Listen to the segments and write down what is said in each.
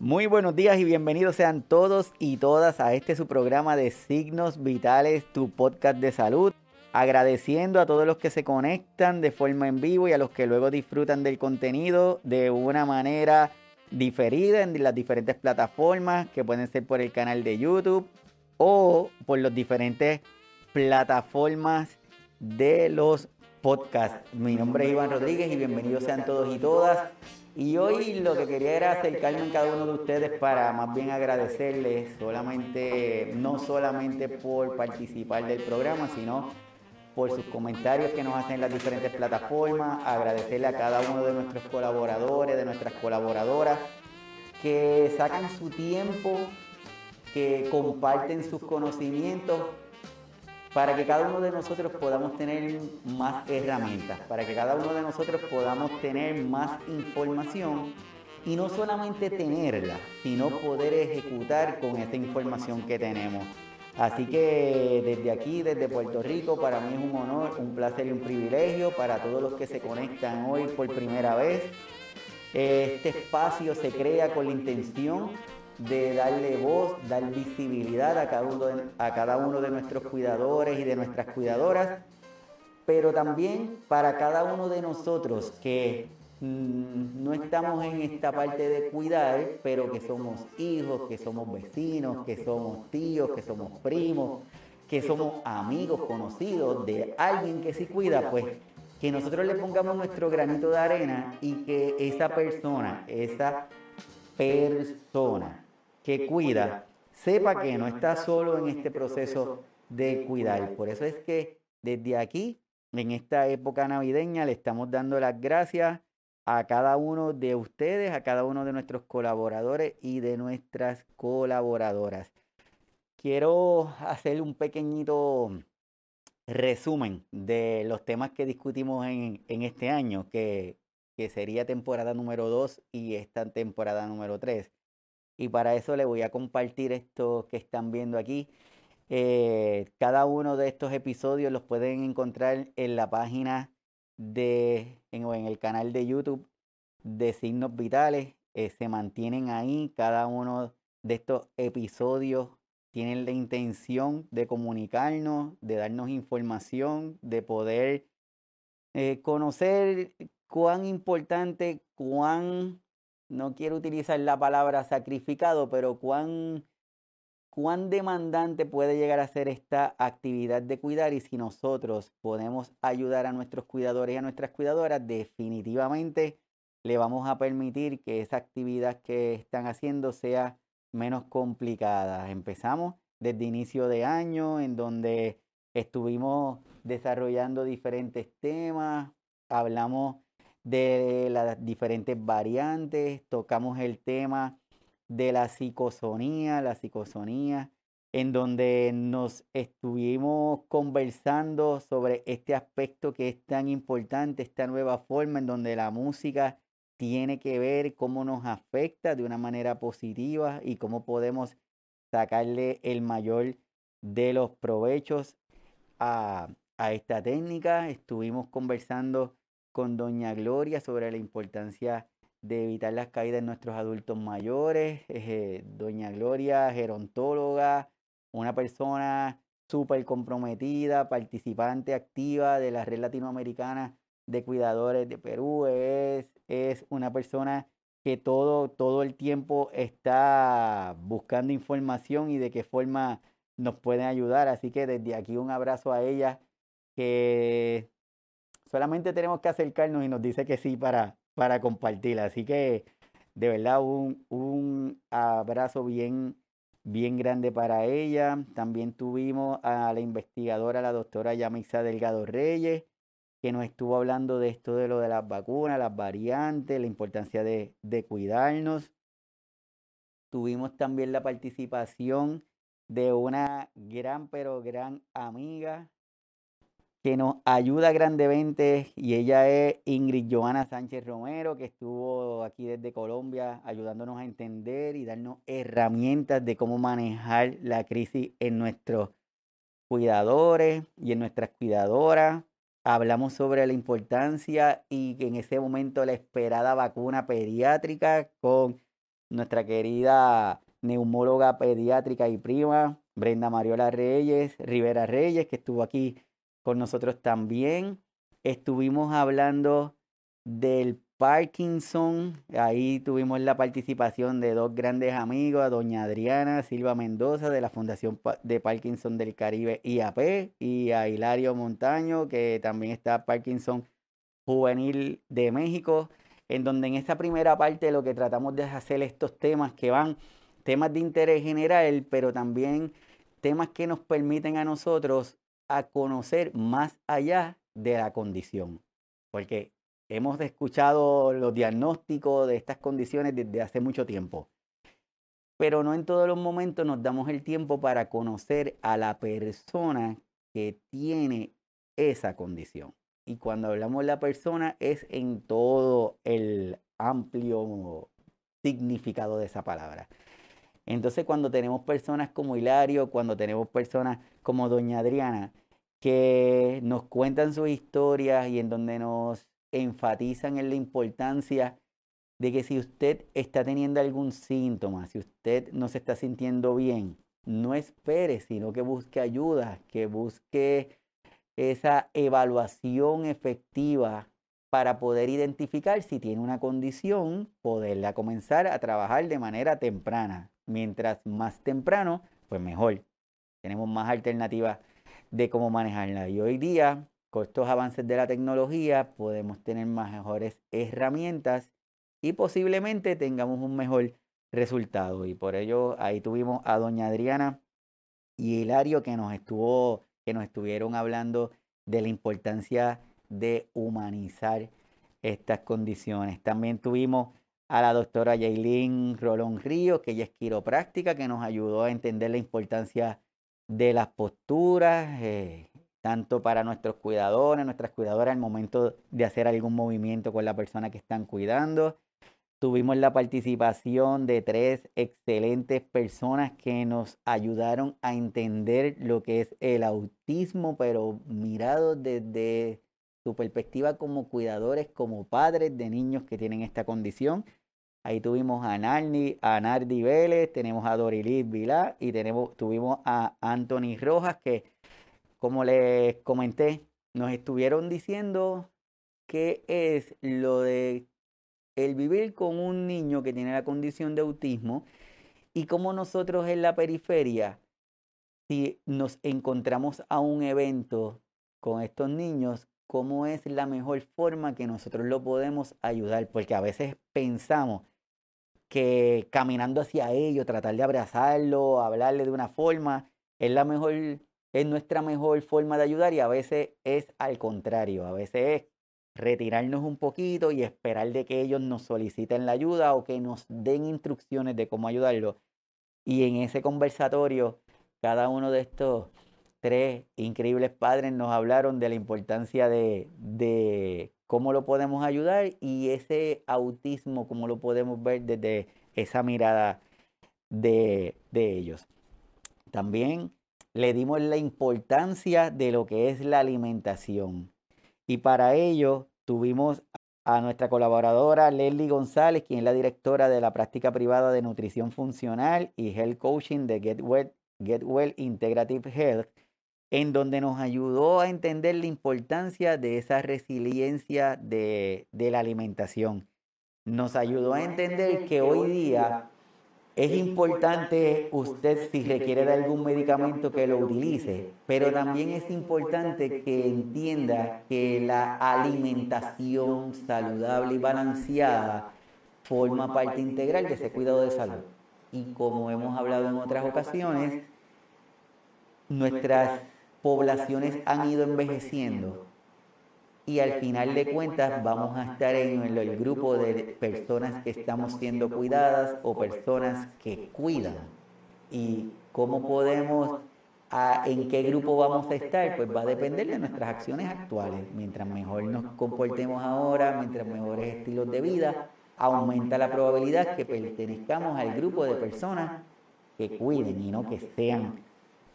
Muy buenos días y bienvenidos sean todos y todas a este su programa de Signos Vitales, tu podcast de salud. Agradeciendo a todos los que se conectan de forma en vivo y a los que luego disfrutan del contenido de una manera diferida en las diferentes plataformas que pueden ser por el canal de YouTube o por las diferentes plataformas de los podcasts. Mi nombre es Iván Rodríguez y bienvenidos sean todos y todas y hoy lo que quería era acercarme a cada uno de ustedes para más bien agradecerles solamente, no solamente por participar del programa, sino por sus comentarios que nos hacen en las diferentes plataformas, agradecerle a cada uno de nuestros colaboradores, de nuestras colaboradoras, que sacan su tiempo, que comparten sus conocimientos para que cada uno de nosotros podamos tener más herramientas, para que cada uno de nosotros podamos tener más información y no solamente tenerla, sino poder ejecutar con esta información que tenemos. Así que desde aquí, desde Puerto Rico, para mí es un honor, un placer y un privilegio para todos los que se conectan hoy por primera vez. Este espacio se crea con la intención de darle voz, dar visibilidad a cada, uno de, a cada uno de nuestros cuidadores y de nuestras cuidadoras, pero también para cada uno de nosotros que mm, no estamos en esta parte de cuidar, pero que somos hijos, que somos vecinos, que somos tíos, que somos primos, que somos amigos, conocidos de alguien que sí cuida, pues que nosotros le pongamos nuestro granito de arena y que esa persona, esa persona que cuida sepa que no está solo en este proceso de cuidar. Por eso es que desde aquí, en esta época navideña, le estamos dando las gracias a cada uno de ustedes, a cada uno de nuestros colaboradores y de nuestras colaboradoras. Quiero hacer un pequeñito resumen de los temas que discutimos en, este año, que, que sería temporada número 2 y esta temporada número 3. Y para eso les voy a compartir esto que están viendo aquí. Eh, cada uno de estos episodios los pueden encontrar en la página de, en, en el canal de YouTube de Signos Vitales. Eh, se mantienen ahí. Cada uno de estos episodios tienen la intención de comunicarnos, de darnos información, de poder eh, conocer cuán importante, cuán no quiero utilizar la palabra sacrificado, pero cuán, cuán demandante puede llegar a ser esta actividad de cuidar y si nosotros podemos ayudar a nuestros cuidadores y a nuestras cuidadoras, definitivamente le vamos a permitir que esa actividad que están haciendo sea menos complicada. Empezamos desde inicio de año en donde estuvimos desarrollando diferentes temas, hablamos de las diferentes variantes, tocamos el tema de la psicosonía, la psicosonía, en donde nos estuvimos conversando sobre este aspecto que es tan importante, esta nueva forma en donde la música tiene que ver cómo nos afecta de una manera positiva y cómo podemos sacarle el mayor de los provechos a, a esta técnica. Estuvimos conversando con doña Gloria sobre la importancia de evitar las caídas en nuestros adultos mayores. Doña Gloria, gerontóloga, una persona súper comprometida, participante activa de la red latinoamericana de cuidadores de Perú. Es, es una persona que todo, todo el tiempo está buscando información y de qué forma nos pueden ayudar. Así que desde aquí un abrazo a ella que Solamente tenemos que acercarnos y nos dice que sí para, para compartirla. Así que de verdad un, un abrazo bien, bien grande para ella. También tuvimos a la investigadora, la doctora Yamisa Delgado Reyes, que nos estuvo hablando de esto de lo de las vacunas, las variantes, la importancia de, de cuidarnos. Tuvimos también la participación de una gran, pero gran amiga, que nos ayuda grandemente y ella es Ingrid Joana Sánchez Romero, que estuvo aquí desde Colombia ayudándonos a entender y darnos herramientas de cómo manejar la crisis en nuestros cuidadores y en nuestras cuidadoras. Hablamos sobre la importancia y en ese momento la esperada vacuna pediátrica con nuestra querida neumóloga pediátrica y prima, Brenda Mariola Reyes, Rivera Reyes, que estuvo aquí con nosotros también. Estuvimos hablando del Parkinson. Ahí tuvimos la participación de dos grandes amigos, a doña Adriana Silva Mendoza de la Fundación de Parkinson del Caribe IAP y a Hilario Montaño, que también está Parkinson Juvenil de México, en donde en esta primera parte lo que tratamos de hacer estos temas que van, temas de interés general, pero también temas que nos permiten a nosotros a conocer más allá de la condición. Porque hemos escuchado los diagnósticos de estas condiciones desde hace mucho tiempo. Pero no en todos los momentos nos damos el tiempo para conocer a la persona que tiene esa condición. Y cuando hablamos de la persona es en todo el amplio significado de esa palabra. Entonces cuando tenemos personas como Hilario, cuando tenemos personas como Doña Adriana, que nos cuentan sus historias y en donde nos enfatizan en la importancia de que si usted está teniendo algún síntoma, si usted no se está sintiendo bien, no espere, sino que busque ayuda, que busque esa evaluación efectiva para poder identificar si tiene una condición, poderla comenzar a trabajar de manera temprana. Mientras más temprano, pues mejor. Tenemos más alternativas de cómo manejarla. Y hoy día, con estos avances de la tecnología, podemos tener mejores herramientas y posiblemente tengamos un mejor resultado. Y por ello ahí tuvimos a doña Adriana y Hilario que nos estuvo que nos estuvieron hablando de la importancia de humanizar estas condiciones. También tuvimos a la doctora Yailin Rolón Ríos, que ella es quiropráctica, que nos ayudó a entender la importancia de las posturas, eh, tanto para nuestros cuidadores, nuestras cuidadoras, al momento de hacer algún movimiento con la persona que están cuidando. Tuvimos la participación de tres excelentes personas que nos ayudaron a entender lo que es el autismo, pero mirado desde su perspectiva como cuidadores, como padres de niños que tienen esta condición. Ahí tuvimos a Nardi, a Nardi Vélez, tenemos a Dorilit Vilá y tenemos, tuvimos a Anthony Rojas que, como les comenté, nos estuvieron diciendo qué es lo de el vivir con un niño que tiene la condición de autismo y como nosotros en la periferia, si nos encontramos a un evento con estos niños, cómo es la mejor forma que nosotros lo podemos ayudar, porque a veces pensamos que caminando hacia ellos, tratar de abrazarlo, hablarle de una forma, es la mejor, es nuestra mejor forma de ayudar y a veces es al contrario, a veces es retirarnos un poquito y esperar de que ellos nos soliciten la ayuda o que nos den instrucciones de cómo ayudarlo. Y en ese conversatorio, cada uno de estos tres increíbles padres nos hablaron de la importancia de, cómo lo podemos ayudar y ese autismo, cómo lo podemos ver desde esa mirada de, de ellos. También le dimos la importancia de lo que es la alimentación. Y para ello tuvimos a nuestra colaboradora Leslie González, quien es la directora de la práctica privada de nutrición funcional y health coaching de Get Well, Get well Integrative Health, en donde nos ayudó a entender la importancia de esa resiliencia de, de la alimentación. Nos ayudó a entender que hoy día es importante usted si requiere de algún medicamento que lo utilice, pero también es importante que entienda que la alimentación saludable y balanceada forma parte integral de ese cuidado de salud. Y como hemos hablado en otras ocasiones, nuestras poblaciones han ido envejeciendo y al final de cuentas vamos a estar en el, grupo de personas que estamos siendo cuidadas o personas que cuidan. ¿Y cómo podemos, en qué grupo vamos a estar? Pues va a depender de nuestras acciones actuales. Mientras mejor nos comportemos ahora, mientras mejores estilos de vida, aumenta la probabilidad que pertenezcamos al grupo de personas que cuiden y no que sean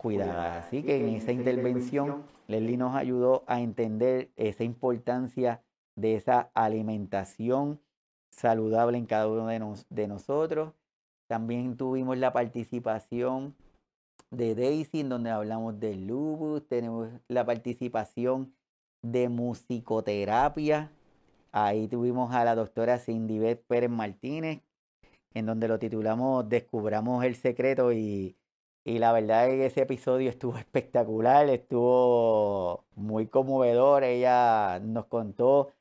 cuidadas. Así que en esa intervención, Leslie nos ayudó a entender esa importancia de esa alimentación saludable en cada uno de, de nosotros. También tuvimos la participación de Daisy, en donde hablamos del lupus. Tenemos la participación de musicoterapia. Ahí tuvimos a la doctora Cindy Beth Pérez Martínez, en donde lo titulamos Descubramos el secreto y, y la verdad es que ese episodio estuvo espectacular, estuvo muy conmovedor. Ella nos contó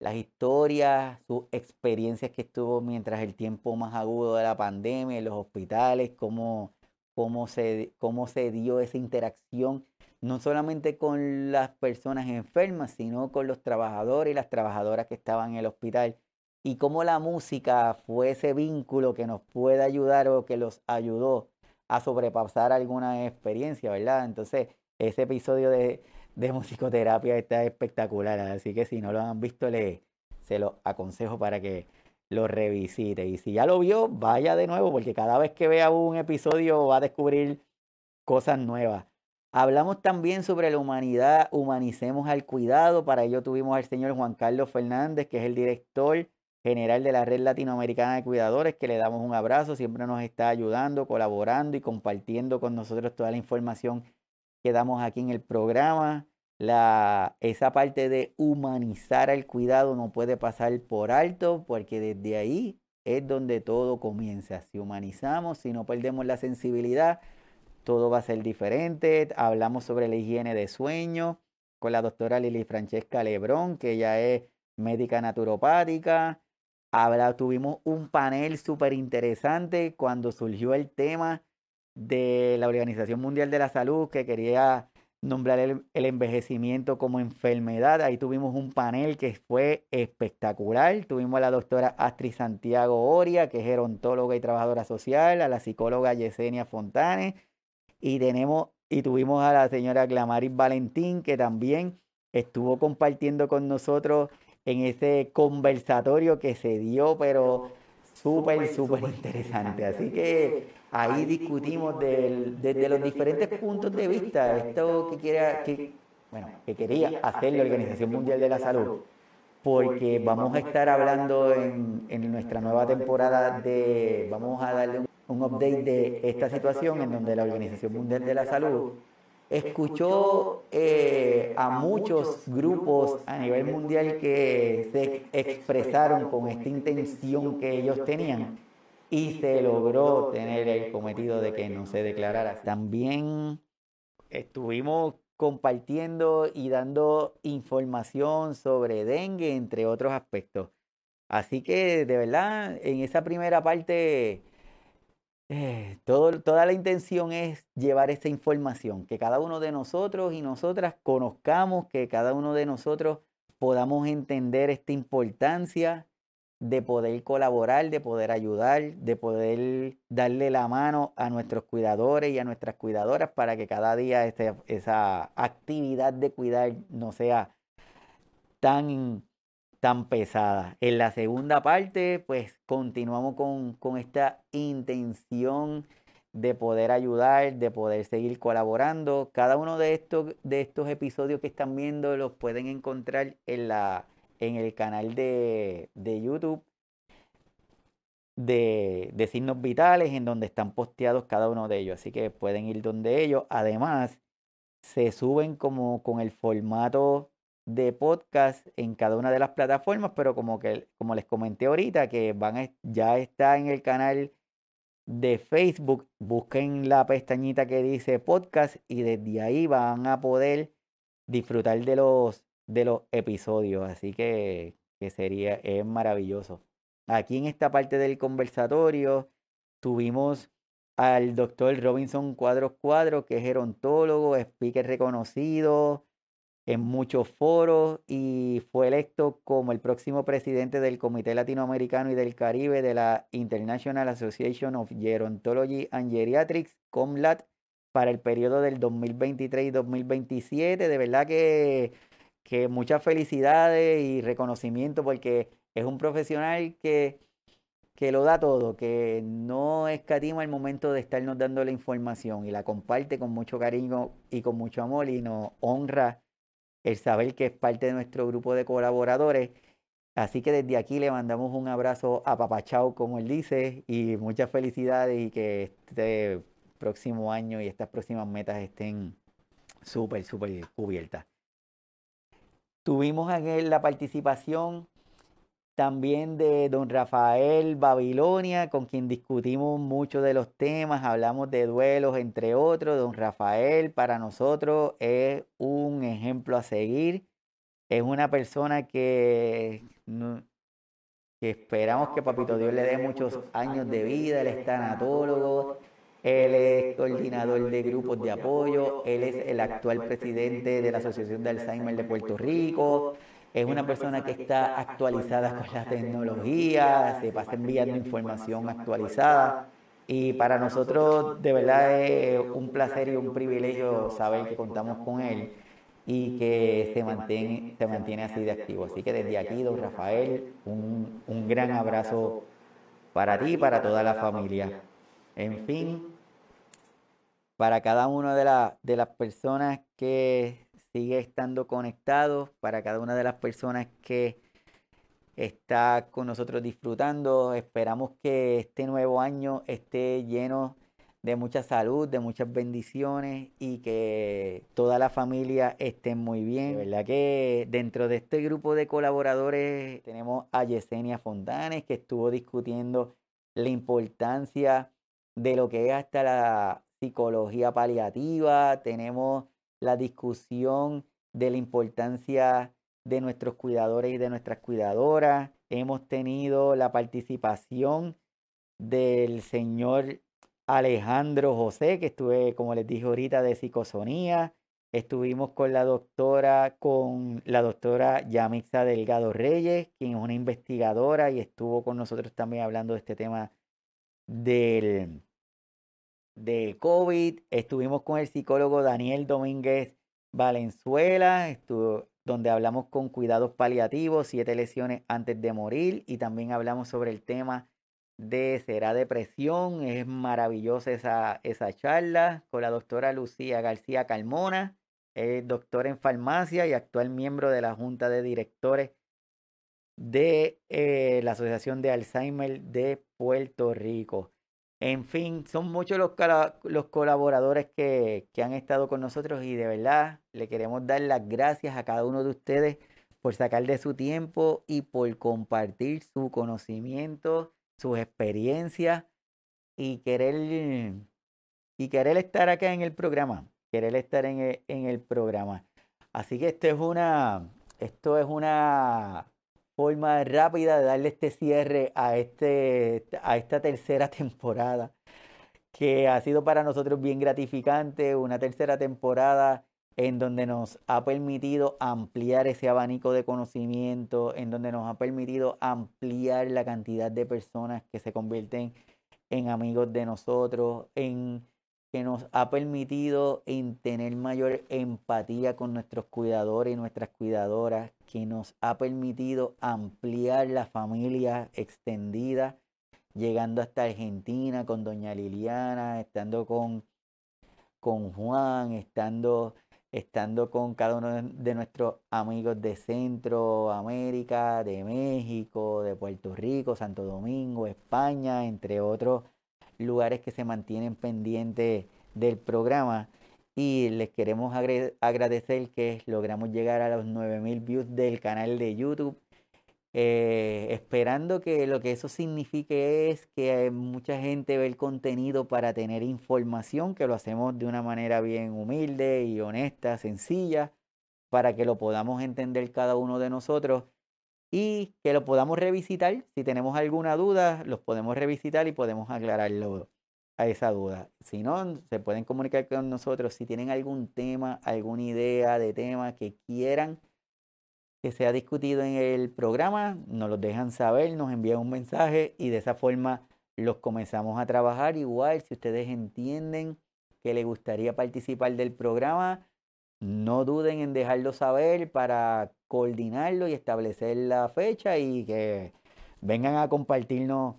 las historias, sus experiencias que estuvo mientras el tiempo más agudo de la pandemia en los hospitales, cómo, cómo, se, cómo se dio esa interacción, no solamente con las personas enfermas, sino con los trabajadores y las trabajadoras que estaban en el hospital, y cómo la música fue ese vínculo que nos puede ayudar o que los ayudó a sobrepasar alguna experiencia, ¿verdad? Entonces, ese episodio de de musicoterapia está espectacular. Así que si no lo han visto, le, se lo aconsejo para que lo revisite. Y si ya lo vio, vaya de nuevo, porque cada vez que vea un episodio va a descubrir cosas nuevas. Hablamos también sobre la humanidad, humanicemos al cuidado. Para ello tuvimos al señor Juan Carlos Fernández, que es el director general de la Red Latinoamericana de Cuidadores, que le damos un abrazo, siempre nos está ayudando, colaborando y compartiendo con nosotros toda la información que damos aquí en el programa. Esa parte de humanizar el cuidado no puede pasar por alto porque desde ahí es donde todo comienza. Si humanizamos, si no perdemos la sensibilidad, todo va a ser diferente. Hablamos sobre la higiene de sueño con la doctora Lili Francesca Lebrón, que ella es médica naturopática. Habla, tuvimos un panel súper interesante cuando surgió el tema de la Organización Mundial de la Salud que quería nombrar el, envejecimiento como enfermedad. Ahí tuvimos un panel que fue espectacular. Tuvimos a la doctora Astrid Santiago Oria, que es gerontóloga y trabajadora social, a la psicóloga Yesenia Fontane, y tenemos y tuvimos a la señora Glamaris Valentín, que también estuvo compartiendo con nosotros en ese conversatorio que se dio, pero súper, súper interesante. Así que ahí discutimos desde los diferentes puntos de vista esto que, quiera, que, bueno, que quería hacer la Organización Mundial de la Salud, porque vamos a estar hablando en, en nuestra nueva temporada de, vamos a darle un, un update de esta situación en donde la Organización Mundial de la Salud escuchó eh, a muchos grupos a nivel mundial que se expresaron con esta intención que ellos tenían y se logró tener el cometido de que no se declarara. También estuvimos compartiendo y dando información sobre dengue, entre otros aspectos. Así que de verdad, en esa primera parte eh, todo, toda la intención es llevar esta información, que cada uno de nosotros y nosotras conozcamos, que cada uno de nosotros podamos entender esta importancia de poder colaborar, de poder ayudar, de poder darle la mano a nuestros cuidadores y a nuestras cuidadoras para que cada día este, esa actividad de cuidar no sea tan tan pesada. En la segunda parte, pues continuamos con, esta intención de poder ayudar, de poder seguir colaborando. Cada uno de estos, de estos episodios que están viendo los pueden encontrar en, la, en el canal de, YouTube de, de, signos vitales, en donde están posteados cada uno de ellos. Así que pueden ir donde ellos. Además, se suben como con el formato de podcast en cada una de las plataformas, pero como que como les comenté ahorita que van ya está en el canal de Facebook, busquen la pestañita que dice podcast y desde ahí van a poder disfrutar de los de los episodios, así que, que sería es maravilloso. Aquí en esta parte del conversatorio tuvimos al doctor Robinson Cuadros Cuadros, que es gerontólogo, speaker reconocido, en muchos foros y fue electo como el próximo presidente del Comité Latinoamericano y del Caribe de la International Association of Gerontology and Geriatrics, COMLAT, para el periodo del 2023 y 2027. De verdad que, que muchas felicidades y reconocimiento porque es un profesional que, que lo da todo, que no escatima el momento de estarnos dando la información y la comparte con mucho cariño y con mucho amor y nos honra el saber que es parte de nuestro grupo de colaboradores Así que desde aquí le mandamos un abrazo a Papachao, como él dice, y muchas felicidades y que este próximo año y estas próximas metas estén súper, súper cubiertas. Tuvimos en la participación también de don Rafael Babilonia, con quien discutimos muchos de los temas, hablamos de duelos, entre otros. Don Rafael para nosotros es un ejemplo a seguir. Es una persona que, esperamos que Papito Dios le dé muchos años de vida. Él es tanatólogo, él es coordinador de grupos de apoyo, él es el actual presidente de la Asociación de Alzheimer de Puerto Rico es una persona que está actualizada con la tecnología, se pasa enviando información actualizada. Y para nosotros de verdad es un placer y un privilegio saber que contamos con él y que se mantiene, se mantiene así de activo. Así que desde aquí, don Rafael, un, un gran abrazo para ti y para toda la familia. En fin, para cada una de, de las personas que sigue estando conectado para cada una de las personas que está con nosotros disfrutando. Esperamos que este nuevo año esté lleno de mucha salud, de muchas bendiciones y que toda la familia esté muy bien. De verdad que dentro de este grupo de colaboradores tenemos a Yesenia Fontanes que estuvo discutiendo la importancia de lo que es hasta la psicología paliativa. Tenemos la discusión de la importancia de nuestros cuidadores y de nuestras cuidadoras. Hemos tenido la participación del señor Alejandro José, que estuve, como les dije ahorita, de psicosonía. Estuvimos con la doctora, con la doctora Yamixa Delgado Reyes, quien es una investigadora y estuvo con nosotros también hablando de este tema del, de COVID. Estuvimos con el psicólogo Daniel Domínguez Valenzuela, estuvo, donde hablamos con cuidados paliativos, siete lesiones antes de morir, y también hablamos sobre el tema de será depresión. Es maravillosa esa, esa charla con la doctora Lucía García Calmona, es doctora en farmacia y actual miembro de la Junta de Directores de eh, la Asociación de Alzheimer de Puerto Rico. En fin, son muchos los, los colaboradores que, que, han estado con nosotros y de verdad le queremos dar las gracias a cada uno de ustedes por sacar de su tiempo y por compartir su conocimiento, sus experiencias y querer, y querer estar acá en el programa, querer estar en en el programa. Así que esto es una, esto es una forma rápida de darle este cierre a, este, a esta tercera temporada, que ha sido para nosotros bien gratificante, una tercera temporada en donde nos ha permitido ampliar ese abanico de conocimiento, en donde nos ha permitido ampliar la cantidad de personas que se convierten en amigos de nosotros, en que nos ha permitido en tener mayor empatía con nuestros cuidadores y nuestras cuidadoras, que nos ha permitido ampliar la familia extendida, llegando hasta Argentina con doña Liliana, estando con, con Juan, estando, estando con cada uno de nuestros amigos de Centroamérica, de México, de Puerto Rico, Santo Domingo, España, entre otros lugares que se mantienen pendientes del programa. Y les queremos agradecer que logramos llegar a los 9000 views del canal de YouTube. Eh, esperando que lo que eso signifique es que mucha gente ve el contenido para tener información, que lo hacemos de una manera bien humilde y honesta, sencilla, para que lo podamos entender cada uno de nosotros y que lo podamos revisitar. Si tenemos alguna duda, los podemos revisitar y podemos aclararlo a esa duda. Si no, se pueden comunicar con nosotros. Si tienen algún tema, alguna idea de tema que quieran que sea discutido en el programa, nos lo dejan saber, nos envían un mensaje y de esa forma los comenzamos a trabajar. Igual, si ustedes entienden que les gustaría participar del programa, no duden en dejarlo saber para coordinarlo y establecer la fecha y que vengan a compartirnos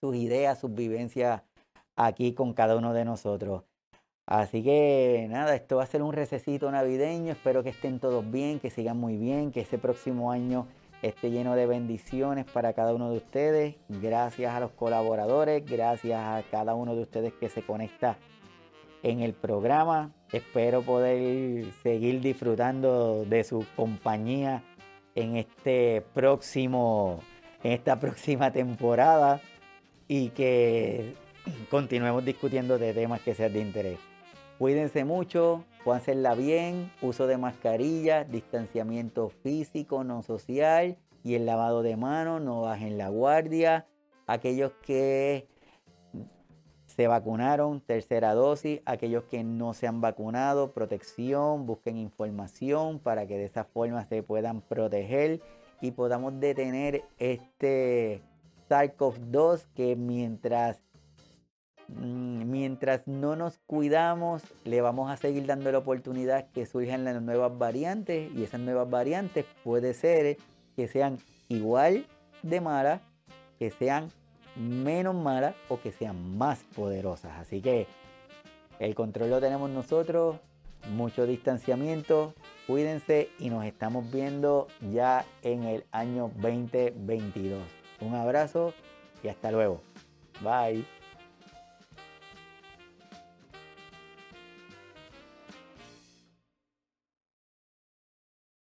sus ideas, sus vivencias aquí con cada uno de nosotros. Así que nada, esto va a ser un recesito navideño. Espero que estén todos bien, que sigan muy bien, que ese próximo año esté lleno de bendiciones para cada uno de ustedes. Gracias a los colaboradores, gracias a cada uno de ustedes que se conecta en el programa. Espero poder seguir disfrutando de su compañía en este próximo en esta próxima temporada y que continuemos discutiendo de temas que sean de interés. Cuídense mucho, hacerla bien, uso de mascarilla, distanciamiento físico, no social y el lavado de manos, no bajen la guardia. Aquellos que se vacunaron, tercera dosis, aquellos que no se han vacunado, protección, busquen información para que de esa forma se puedan proteger y podamos detener este SARS-CoV-2 que mientras Mm, mientras no nos cuidamos, le vamos a seguir dando la oportunidad que surjan las nuevas variantes y esas nuevas variantes puede ser que sean igual de malas, que sean menos malas o que sean más poderosas. Así que el control lo tenemos nosotros, mucho distanciamiento, cuídense y nos estamos viendo ya en el año 2022. Un abrazo y hasta luego. Bye.